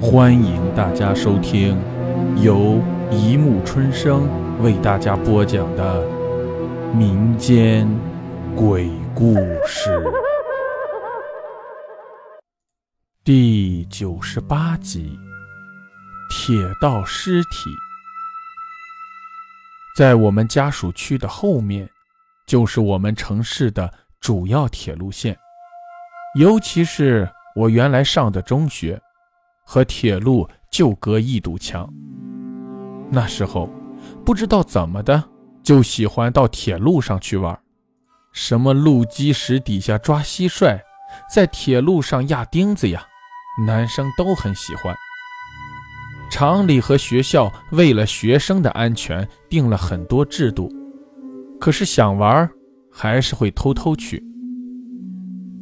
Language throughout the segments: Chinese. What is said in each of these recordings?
欢迎大家收听由一木春生为大家播讲的民间鬼故事第九十八集《铁道尸体》。在我们家属区的后面，就是我们城市的主要铁路线，尤其是我原来上的中学。和铁路就隔一堵墙。那时候不知道怎么的，就喜欢到铁路上去玩，什么路基石底下抓蟋蟀，在铁路上压钉子呀，男生都很喜欢。厂里和学校为了学生的安全定了很多制度，可是想玩还是会偷偷去。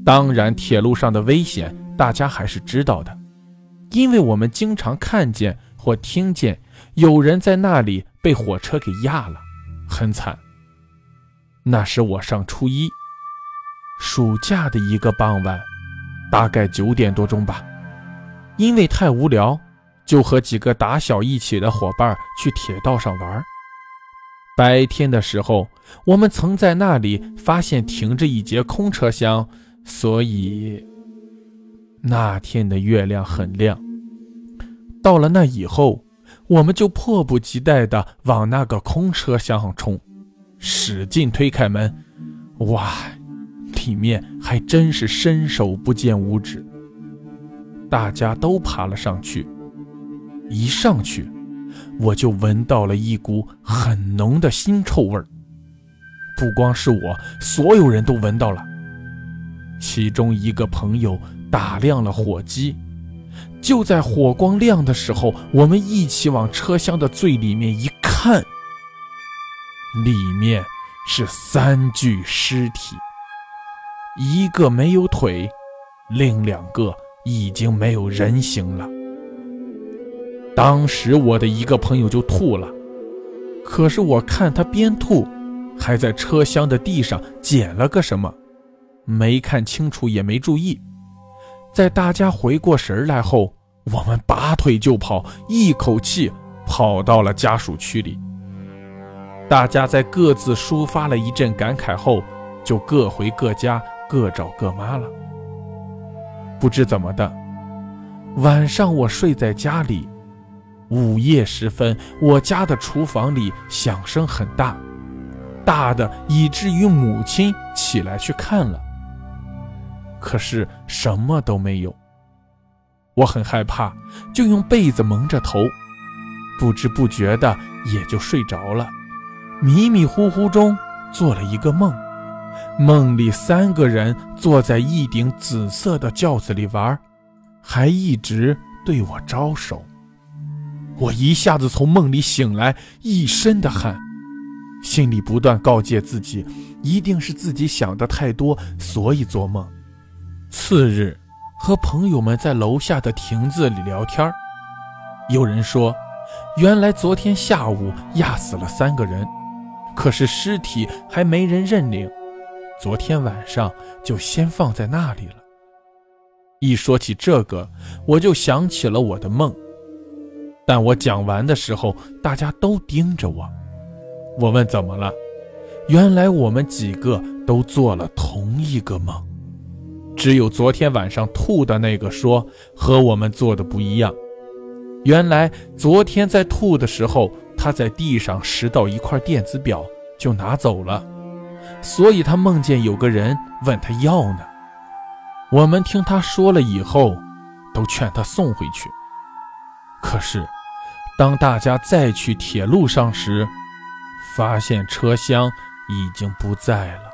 当然，铁路上的危险大家还是知道的。因为我们经常看见或听见有人在那里被火车给压了，很惨。那时我上初一，暑假的一个傍晚，大概九点多钟吧。因为太无聊，就和几个打小一起的伙伴去铁道上玩。白天的时候，我们曾在那里发现停着一节空车厢，所以。那天的月亮很亮。到了那以后，我们就迫不及待地往那个空车厢上冲，使劲推开门，哇，里面还真是伸手不见五指。大家都爬了上去，一上去，我就闻到了一股很浓的腥臭味儿。不光是我，所有人都闻到了。其中一个朋友。打亮了火机，就在火光亮的时候，我们一起往车厢的最里面一看，里面是三具尸体，一个没有腿，另两个已经没有人形了。当时我的一个朋友就吐了，可是我看他边吐，还在车厢的地上捡了个什么，没看清楚也没注意。在大家回过神来后，我们拔腿就跑，一口气跑到了家属区里。大家在各自抒发了一阵感慨后，就各回各家，各找各妈了。不知怎么的，晚上我睡在家里，午夜时分，我家的厨房里响声很大，大的以至于母亲起来去看了。可是什么都没有，我很害怕，就用被子蒙着头，不知不觉的也就睡着了。迷迷糊糊中做了一个梦，梦里三个人坐在一顶紫色的轿子里玩，还一直对我招手。我一下子从梦里醒来，一身的汗，心里不断告诫自己，一定是自己想的太多，所以做梦。次日，和朋友们在楼下的亭子里聊天有人说，原来昨天下午压死了三个人，可是尸体还没人认领，昨天晚上就先放在那里了。一说起这个，我就想起了我的梦。但我讲完的时候，大家都盯着我。我问怎么了，原来我们几个都做了同一个梦。只有昨天晚上吐的那个说和我们做的不一样。原来昨天在吐的时候，他在地上拾到一块电子表就拿走了，所以他梦见有个人问他要呢。我们听他说了以后，都劝他送回去。可是当大家再去铁路上时，发现车厢已经不在了。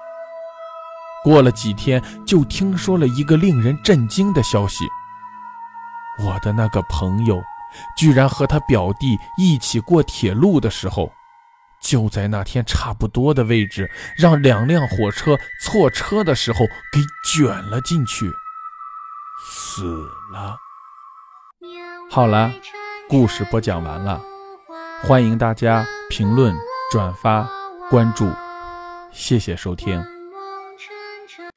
过了几天，就听说了一个令人震惊的消息：我的那个朋友，居然和他表弟一起过铁路的时候，就在那天差不多的位置，让两辆火车错车的时候给卷了进去，死了。好了，故事播讲完了，欢迎大家评论、转发、关注，谢谢收听。